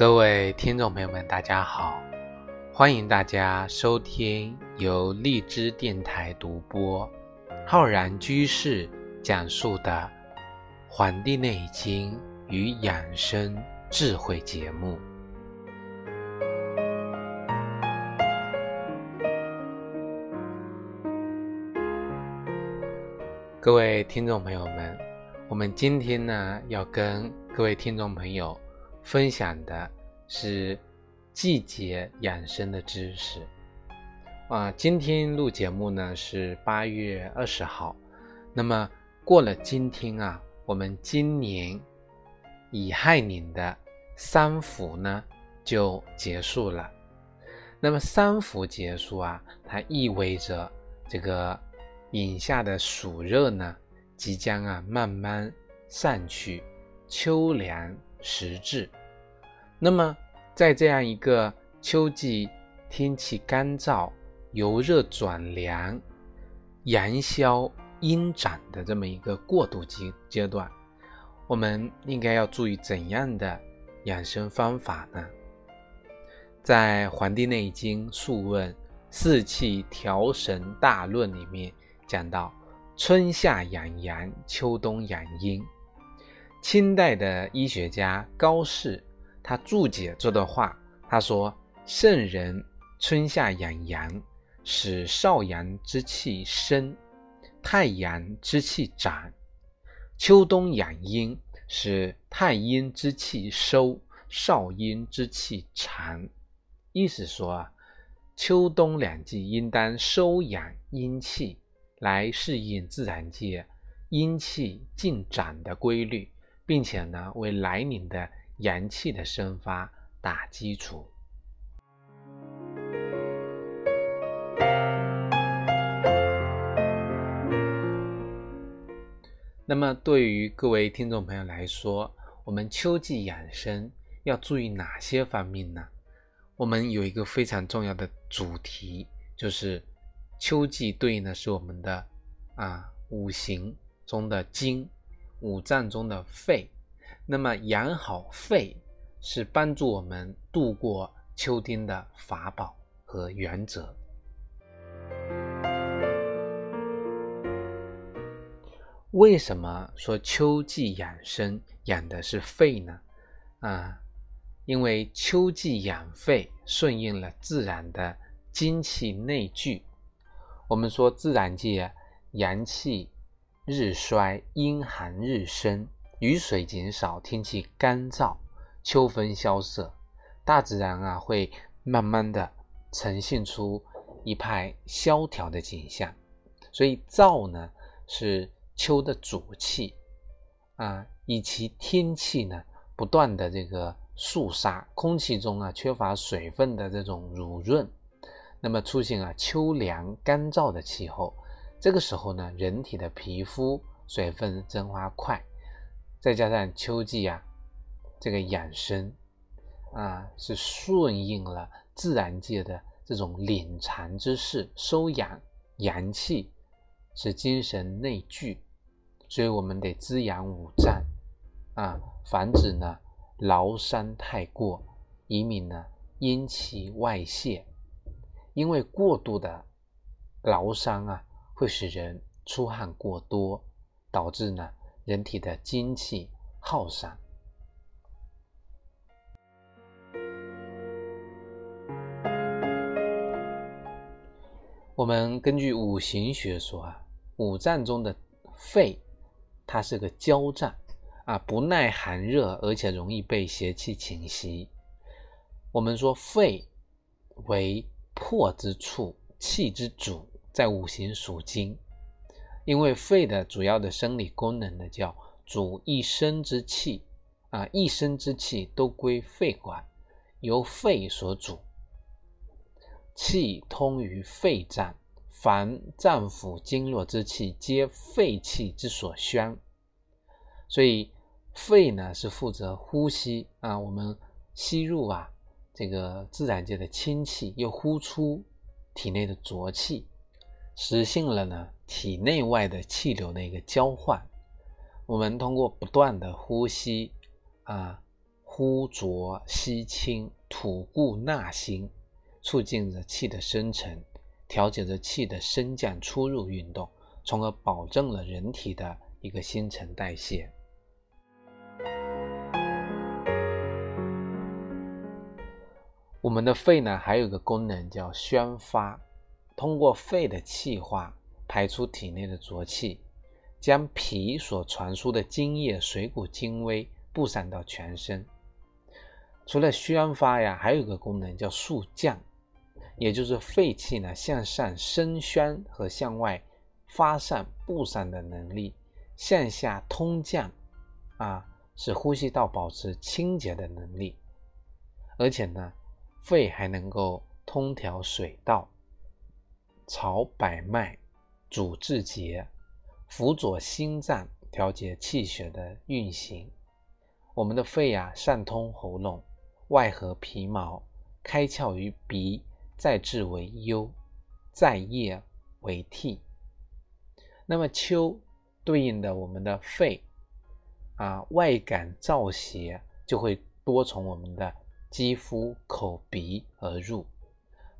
各位听众朋友们，大家好！欢迎大家收听由荔枝电台独播、浩然居士讲述的《黄帝内经与养生智慧》节目。各位听众朋友们，我们今天呢要跟各位听众朋友分享的是季节养生的知识啊。今天录节目呢是八月二十号，那么过了今天啊，我们今年乙亥年的三伏呢就结束了。那么三伏结束啊，它意味着这个。眼下的暑热呢，即将啊慢慢散去，秋凉时至。那么，在这样一个秋季天气干燥、由热转凉、阳消阴长的这么一个过渡阶阶段，我们应该要注意怎样的养生方法呢？在《黄帝内经·素问·四气调神大论》里面。讲到春夏养阳，秋冬养阴。清代的医学家高适，他注解这段话，他说：“圣人春夏养阳，使少阳之气生，太阳之气长；秋冬养阴，使太阴之气收，少阴之气长。”意思说啊，秋冬两季应当收养阴气。来适应自然界阴气进长的规律，并且呢，为来年的阳气的生发打基础。那么，对于各位听众朋友来说，我们秋季养生要注意哪些方面呢？我们有一个非常重要的主题，就是。秋季对应的是我们的啊五行中的金，五脏中的肺。那么养好肺是帮助我们度过秋天的法宝和原则。为什么说秋季养生养的是肺呢？啊，因为秋季养肺顺应了自然的精气内聚。我们说，自然界阳气日衰，阴寒日生，雨水减少，天气干燥，秋风萧瑟，大自然啊会慢慢的呈现出一派萧条的景象。所以燥呢是秋的主气啊，以其天气呢不断的这个肃杀，空气中啊缺乏水分的这种濡润。那么出现了秋凉干燥的气候，这个时候呢，人体的皮肤水分蒸发快，再加上秋季啊，这个养生啊是顺应了自然界的这种敛藏之势，收养阳气，使精神内聚，所以我们得滋养五脏啊，防止呢劳伤太过，以免呢阴气外泄。因为过度的劳伤啊，会使人出汗过多，导致呢人体的精气耗散。我们根据五行学说啊，五脏中的肺，它是个焦脏啊，不耐寒热，而且容易被邪气侵袭。我们说肺为魄之处，气之主，在五行属金，因为肺的主要的生理功能呢，叫主一身之气啊，一身之气都归肺管，由肺所主，气通于肺脏，凡脏腑经络之气，皆肺气之所宣。所以肺呢是负责呼吸啊，我们吸入啊。这个自然界的清气又呼出体内的浊气，实现了呢体内外的气流的一个交换。我们通过不断的呼吸啊，呼浊吸清，吐故纳新，促进着气的生成，调节着气的升降出入运动，从而保证了人体的一个新陈代谢。我们的肺呢，还有一个功能叫宣发，通过肺的气化排出体内的浊气。将脾所传输的津液、水谷精微布散到全身。除了宣发呀，还有一个功能叫肃降，也就是肺气呢向上升宣和向外发散布散的能力，向下通降啊，使呼吸道保持清洁的能力。而且呢，肺还能够通调水道，朝百脉，主治节。辅佐心脏调节气血的运行，我们的肺呀，上通喉咙，外合皮毛，开窍于鼻，再治为幽，再液为涕。那么秋对应的我们的肺啊，外感燥邪就会多从我们的肌肤、口鼻而入。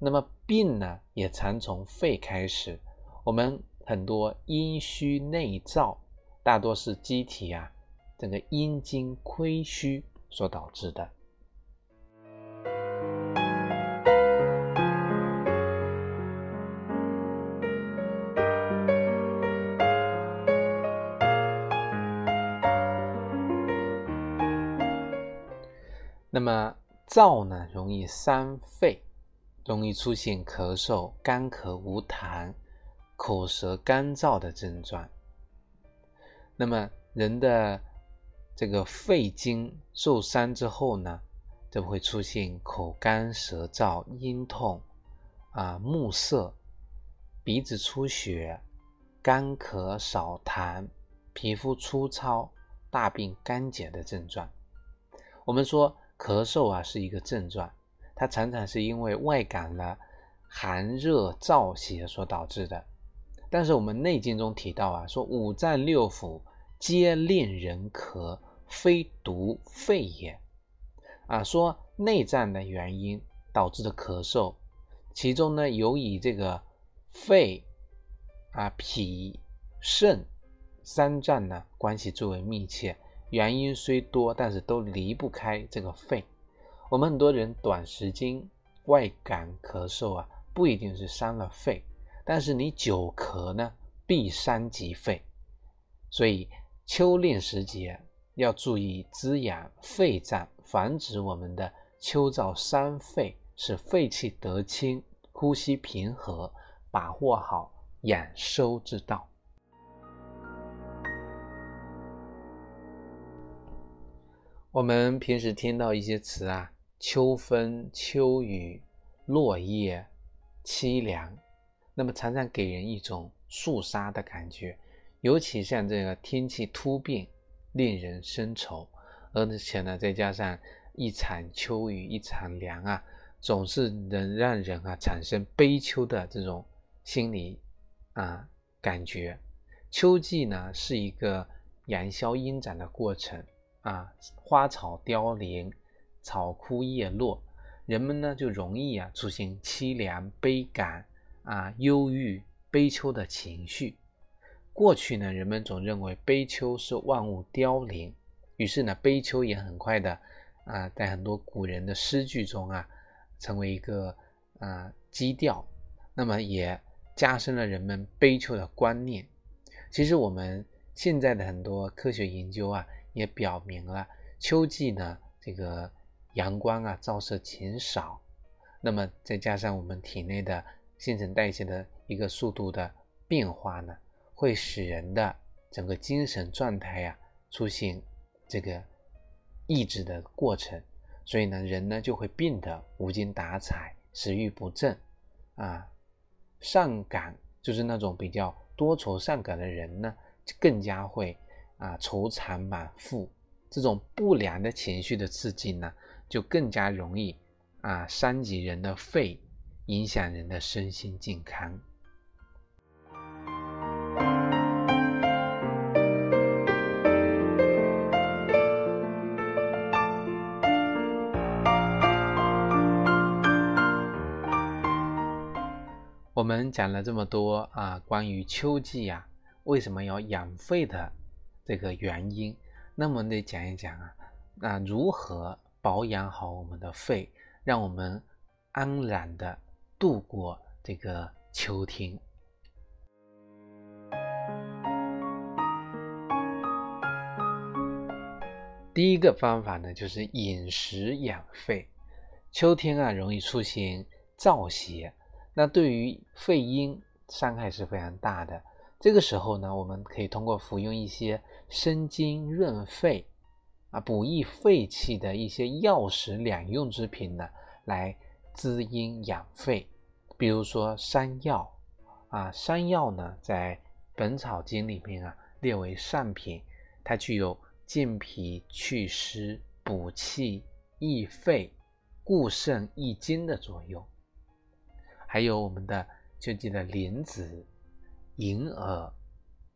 那么病呢，也常从肺开始。我们。很多阴虚内燥，大多是机体啊，整个阴经亏虚所导致的。那么燥呢，容易伤肺，容易出现咳嗽、干咳无痰。口舌干燥的症状，那么人的这个肺经受伤之后呢，就会出现口干舌燥、咽痛啊、目涩、鼻子出血、干咳少痰、皮肤粗糙、大便干结的症状。我们说咳嗽啊是一个症状，它常常是因为外感了寒热燥邪所导致的。但是我们《内经》中提到啊，说五脏六腑皆令人咳，非独肺也。啊，说内脏的原因导致的咳嗽，其中呢有以这个肺、啊脾、肾三脏呢关系最为密切。原因虽多，但是都离不开这个肺。我们很多人短时间外感咳嗽啊，不一定是伤了肺。但是你久咳呢，必伤及肺，所以秋令时节要注意滋养肺脏，防止我们的秋燥伤肺，使肺气得清，呼吸平和，把握好养收之道。我们平时听到一些词啊，秋风、秋雨、落叶、凄凉。那么常常给人一种肃杀的感觉，尤其像这个天气突变，令人生愁，而且呢，再加上一场秋雨一场凉啊，总是能让人啊产生悲秋的这种心理啊感觉。秋季呢是一个阳消阴长的过程啊，花草凋零，草枯叶落，人们呢就容易啊出现凄凉悲感。啊，忧郁、悲秋的情绪。过去呢，人们总认为悲秋是万物凋零，于是呢，悲秋也很快的啊，在很多古人的诗句中啊，成为一个啊基调。那么也加深了人们悲秋的观念。其实我们现在的很多科学研究啊，也表明了秋季呢，这个阳光啊照射减少，那么再加上我们体内的。新陈代谢的一个速度的变化呢，会使人的整个精神状态呀出现这个抑制的过程，所以呢，人呢就会变得无精打采、食欲不振啊，上感就是那种比较多愁善感的人呢，更加会啊愁肠满腹，这种不良的情绪的刺激呢，就更加容易啊伤及人的肺影响人的身心健康。我们讲了这么多啊关于秋季呀为什么要养肺的这个原因那么得讲一讲啊那如何保养好我们的肺，让我们安然的度过这个秋天。第一个方法呢，就是饮食养肺。秋天啊，容易出现燥邪。那对于肺阴伤害是非常大的。这个时候呢，我们可以通过服用一些生津润肺、啊补益肺气的一些药食两用之品呢，来滋阴养肺。比如说山药啊，山药呢在《本草经》里面啊列为上品，它具有健脾祛湿、补气益肺、固肾益精的作用。还有我们的就记得莲子、银耳、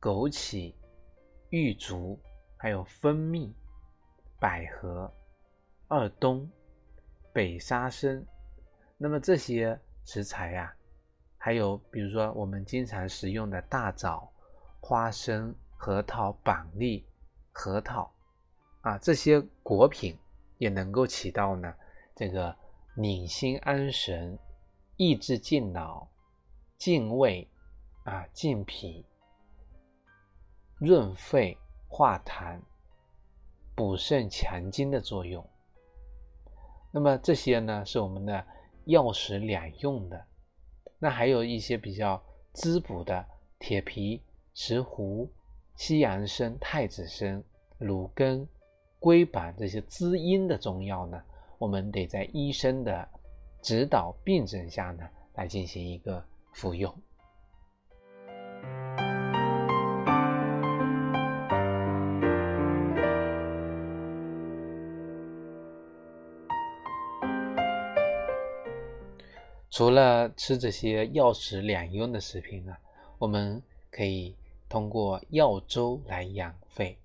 枸杞、玉竹，还有蜂蜜、百合、二冬、北沙参。那么这些食材呀，还有比如说我们经常食用的大枣、花生、核桃、板栗、核桃啊，这些果品也能够起到呢这个宁心安神。益智健脑、健胃啊、健脾、润肺、化痰、补肾强筋的作用。那么这些呢，是我们的药食两用的。那还有一些比较滋补的铁皮、石斛、西洋参、太子参、芦根、龟板这些滋阴的中药呢，我们得在医生的。指导病症下呢，来进行一个服用。除了吃这些药食两用的食品啊，我们可以通过药粥来养肺。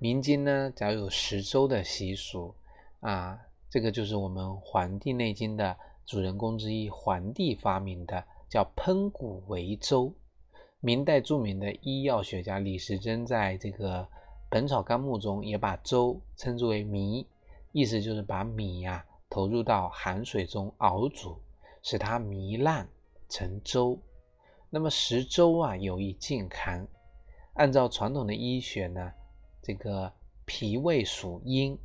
民间呢，只要有食粥的习俗啊，这个就是我们《黄帝内经》的。主人公之一，黄帝发明的叫烹谷为粥。明代著名的医药学家李时珍在这个《本草纲目》中也把粥称之为糜，意思就是把米呀投入到寒水中熬煮，使它糜烂成粥。那么食粥啊有益健康。按照传统的医学呢，这个脾胃属阴。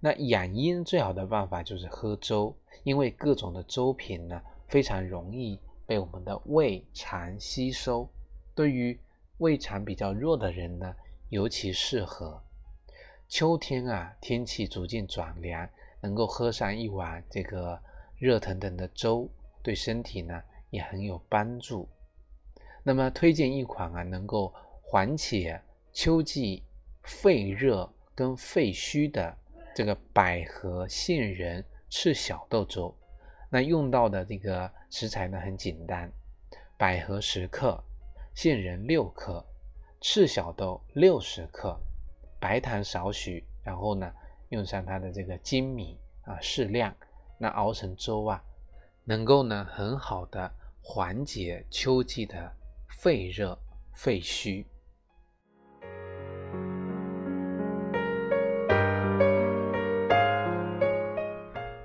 那养阴最好的办法就是喝粥，因为各种的粥品呢非常容易被我们的胃肠吸收。对于胃肠比较弱的人呢，尤其适合。秋天啊，天气逐渐转凉，能够喝上一碗这个热腾腾的粥，对身体呢也很有帮助。那么推荐一款啊，能够缓解秋季肺热跟肺虚的。这个百合杏仁赤小豆粥，那用到的这个食材呢很简单，百合十克，杏仁六克，赤小豆六十克，白糖少许，然后呢用上它的这个粳米啊适量，那熬成粥啊，能够呢很好的缓解秋季的肺热肺虚。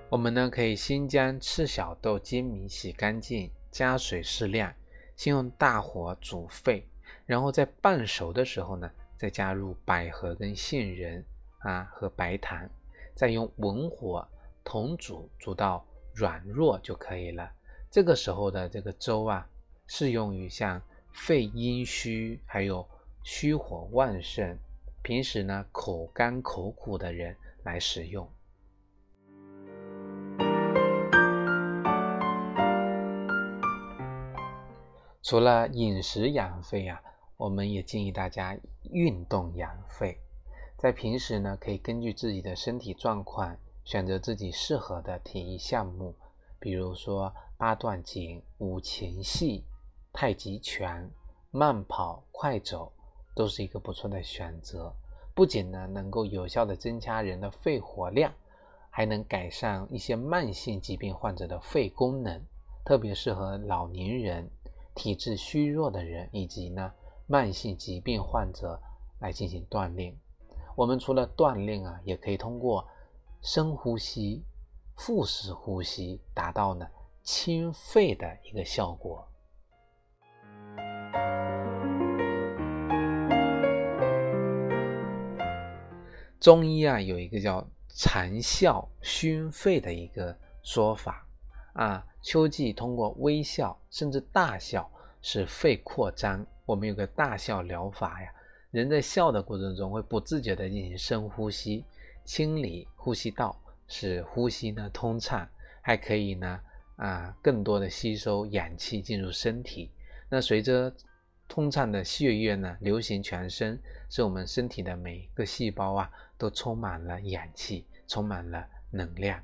我们呢可以先将赤小豆、粳米洗干净，加水适量，先用大火煮沸，然后在半熟的时候呢，再加入百合跟杏仁啊和白糖，再用文火同煮，煮到软弱就可以了。这个时候的这个粥啊，适用于像肺阴虚，还有虚火旺盛，平时呢口干口苦的人来食用。除了饮食养肺啊，我们也建议大家运动养肺。在平时呢，可以根据自己的身体状况，选择自己适合的体育项目，比如说八段锦、五禽戏、太极拳、慢跑、快走，都是一个不错的选择。不仅呢能够有效的增加人的肺活量，还能改善一些慢性疾病患者的肺功能，特别适合老年人。体质虚弱的人以及呢慢性疾病患者来进行锻炼。我们除了锻炼啊，也可以通过深呼吸、腹式呼吸，达到呢清肺的一个效果。中医啊，有一个叫蝉笑熏肺的一个说法啊。秋季通过微笑甚至大笑，使肺扩张。我们有个大笑疗法呀，人在笑的过程中会不自觉的进行深呼吸，清理呼吸道，使呼吸呢通畅，还可以呢啊更多的吸收氧气进入身体。那随着通畅的血液呢流行全身，使我们身体的每一个细胞啊。都充满了氧气，充满了能量。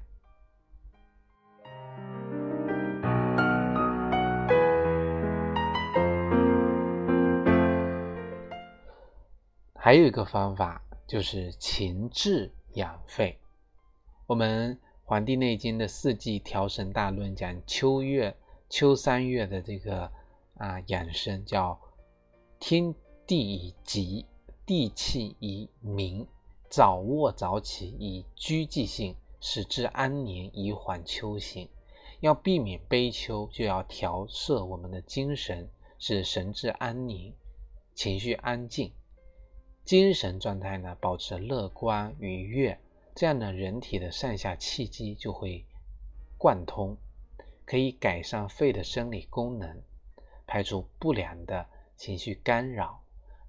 还有一个方法就是情志养肺。我们《黄帝内经》的四季调神大论讲秋月、秋三月的这个啊养生，叫天地以极，地气以明。早卧早起，以居寂性，使之安宁，以缓秋行。要避免悲秋，就要调摄我们的精神，使神志安宁，情绪安静，精神状态呢保持乐观愉悦。这样呢，人体的上下气机就会贯通，可以改善肺的生理功能，排除不良的情绪干扰，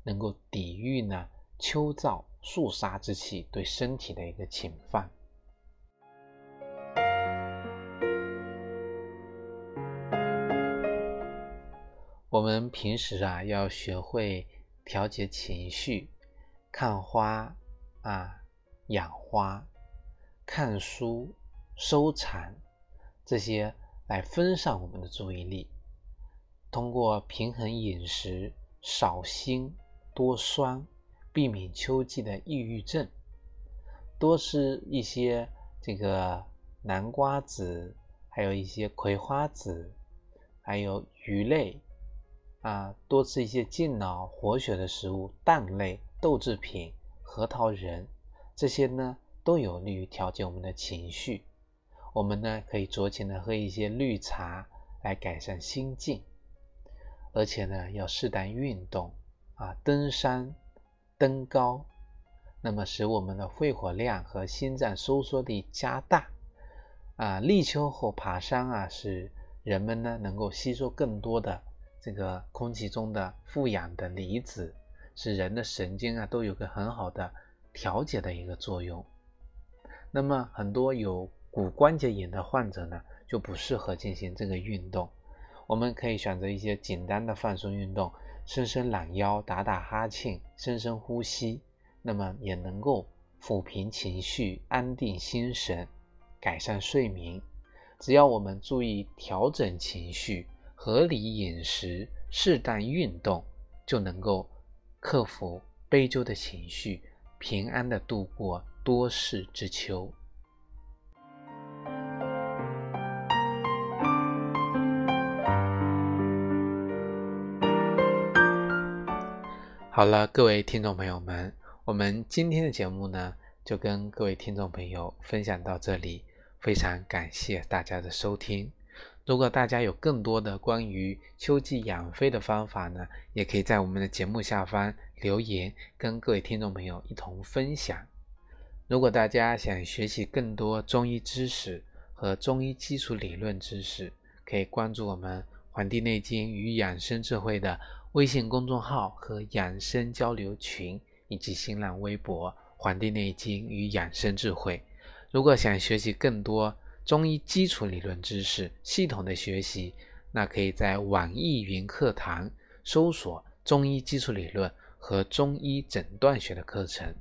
能够抵御呢秋燥。肃杀之气对身体的一个侵犯。我们平时啊要学会调节情绪，看花啊养花，看书收藏这些来分散我们的注意力。通过平衡饮食，少辛多酸。避免秋季的抑郁症，多吃一些这个南瓜子，还有一些葵花籽，还有鱼类啊，多吃一些健脑活血的食物，蛋类、豆制品、核桃仁，这些呢都有利于调节我们的情绪。我们呢可以酌情的喝一些绿茶来改善心境，而且呢要适当运动啊，登山。登高，那么使我们的肺活量和心脏收缩力加大。啊，立秋后爬山啊，使人们呢能够吸收更多的这个空气中的富氧的离子，使人的神经啊都有个很好的调节的一个作用。那么很多有骨关节炎的患者呢，就不适合进行这个运动。我们可以选择一些简单的放松运动。伸伸懒腰，打打哈欠，深深呼吸，那么也能够抚平情绪，安定心神，改善睡眠。只要我们注意调整情绪，合理饮食，适当运动，就能够克服悲秋的情绪，平安的度过多事之秋。好了，各位听众朋友们，我们今天的节目呢，就跟各位听众朋友分享到这里。非常感谢大家的收听。如果大家有更多的关于秋季养肺的方法呢，也可以在我们的节目下方留言，跟各位听众朋友一同分享。如果大家想学习更多中医知识和中医基础理论知识，可以关注我们《黄帝内经与养生智慧》的。微信公众号和养生交流群，以及新浪微博《黄帝内经与养生智慧》。如果想学习更多中医基础理论知识，系统的学习，那可以在网易云课堂搜索“中医基础理论”和“中医诊断学”的课程。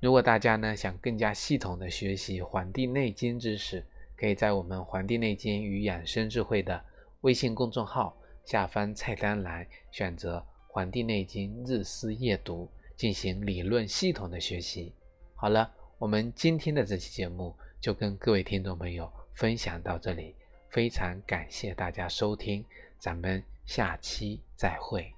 如果大家呢想更加系统的学习《黄帝内经》知识，可以在我们《黄帝内经与养生智慧》的微信公众号。下方菜单栏选择《黄帝内经日思夜读》，进行理论系统的学习。好了，我们今天的这期节目就跟各位听众朋友分享到这里，非常感谢大家收听，咱们下期再会。